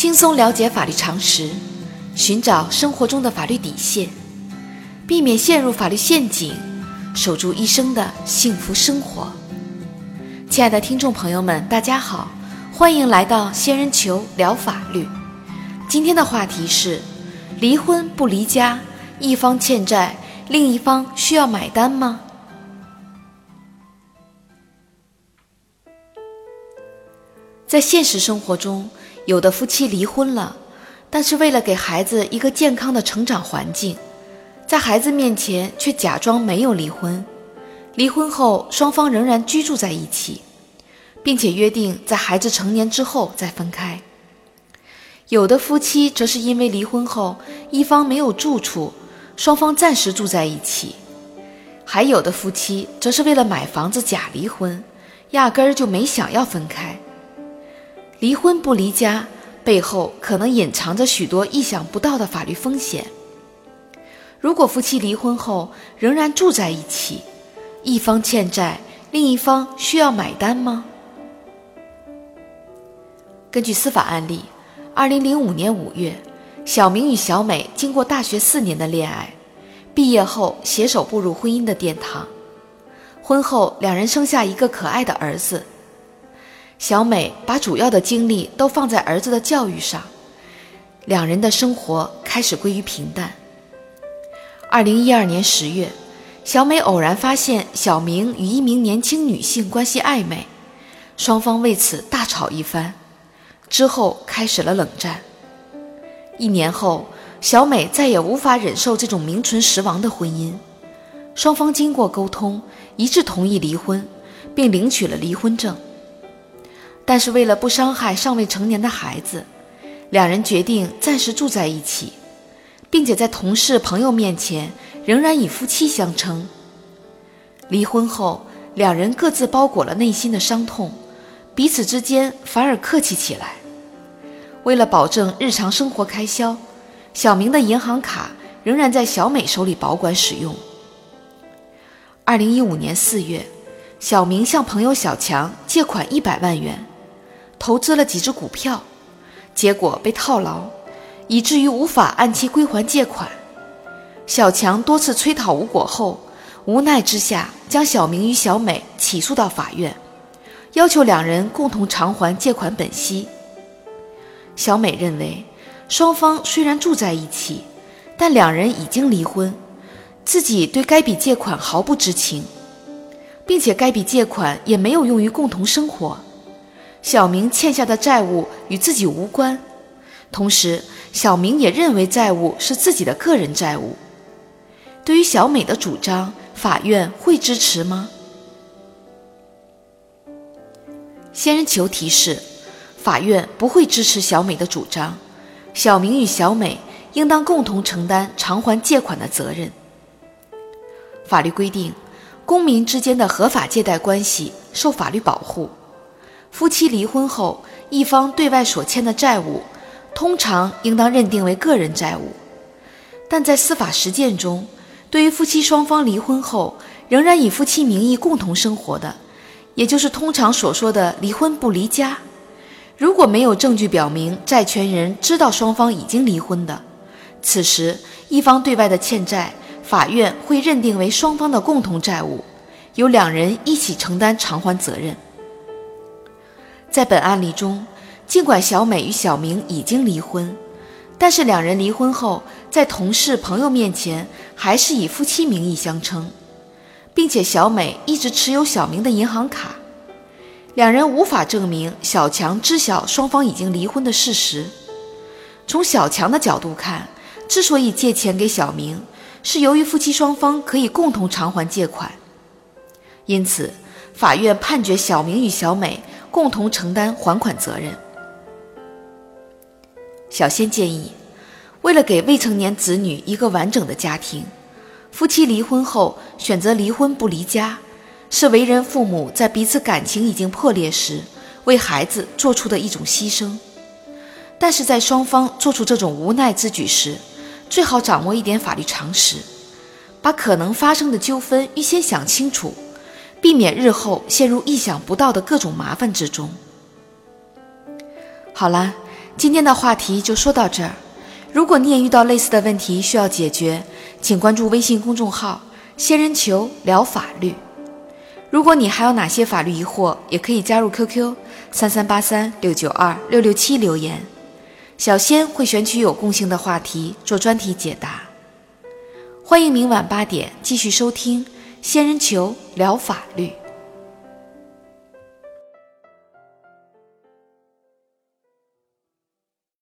轻松了解法律常识，寻找生活中的法律底线，避免陷入法律陷阱，守住一生的幸福生活。亲爱的听众朋友们，大家好，欢迎来到仙人球聊法律。今天的话题是：离婚不离家，一方欠债，另一方需要买单吗？在现实生活中，有的夫妻离婚了，但是为了给孩子一个健康的成长环境，在孩子面前却假装没有离婚。离婚后，双方仍然居住在一起，并且约定在孩子成年之后再分开。有的夫妻则是因为离婚后一方没有住处，双方暂时住在一起；还有的夫妻则是为了买房子假离婚，压根儿就没想要分开。离婚不离家背后可能隐藏着许多意想不到的法律风险。如果夫妻离婚后仍然住在一起，一方欠债，另一方需要买单吗？根据司法案例，二零零五年五月，小明与小美经过大学四年的恋爱，毕业后携手步入婚姻的殿堂。婚后，两人生下一个可爱的儿子。小美把主要的精力都放在儿子的教育上，两人的生活开始归于平淡。二零一二年十月，小美偶然发现小明与一名年轻女性关系暧昧，双方为此大吵一番，之后开始了冷战。一年后，小美再也无法忍受这种名存实亡的婚姻，双方经过沟通一致同意离婚，并领取了离婚证。但是为了不伤害尚未成年的孩子，两人决定暂时住在一起，并且在同事朋友面前仍然以夫妻相称。离婚后，两人各自包裹了内心的伤痛，彼此之间反而客气起来。为了保证日常生活开销，小明的银行卡仍然在小美手里保管使用。二零一五年四月，小明向朋友小强借款一百万元。投资了几只股票，结果被套牢，以至于无法按期归还借款。小强多次催讨无果后，无奈之下将小明与小美起诉到法院，要求两人共同偿还借款本息。小美认为，双方虽然住在一起，但两人已经离婚，自己对该笔借款毫不知情，并且该笔借款也没有用于共同生活。小明欠下的债务与自己无关，同时，小明也认为债务是自己的个人债务。对于小美的主张，法院会支持吗？仙人球提示：法院不会支持小美的主张。小明与小美应当共同承担偿还借款的责任。法律规定，公民之间的合法借贷关系受法律保护。夫妻离婚后，一方对外所欠的债务，通常应当认定为个人债务。但在司法实践中，对于夫妻双方离婚后仍然以夫妻名义共同生活的，也就是通常所说的离婚不离家，如果没有证据表明债权人知道双方已经离婚的，此时一方对外的欠债，法院会认定为双方的共同债务，由两人一起承担偿还责任。在本案例中，尽管小美与小明已经离婚，但是两人离婚后，在同事朋友面前还是以夫妻名义相称，并且小美一直持有小明的银行卡，两人无法证明小强知晓双方已经离婚的事实。从小强的角度看，之所以借钱给小明，是由于夫妻双方可以共同偿还借款，因此法院判决小明与小美。共同承担还款责任。小仙建议，为了给未成年子女一个完整的家庭，夫妻离婚后选择离婚不离家，是为人父母在彼此感情已经破裂时，为孩子做出的一种牺牲。但是在双方做出这种无奈之举时，最好掌握一点法律常识，把可能发生的纠纷预先想清楚。避免日后陷入意想不到的各种麻烦之中。好了，今天的话题就说到这儿。如果你也遇到类似的问题需要解决，请关注微信公众号“仙人球聊法律”。如果你还有哪些法律疑惑，也可以加入 QQ 三三八三六九二六六七留言，小仙会选取有共性的话题做专题解答。欢迎明晚八点继续收听《仙人球聊法律》。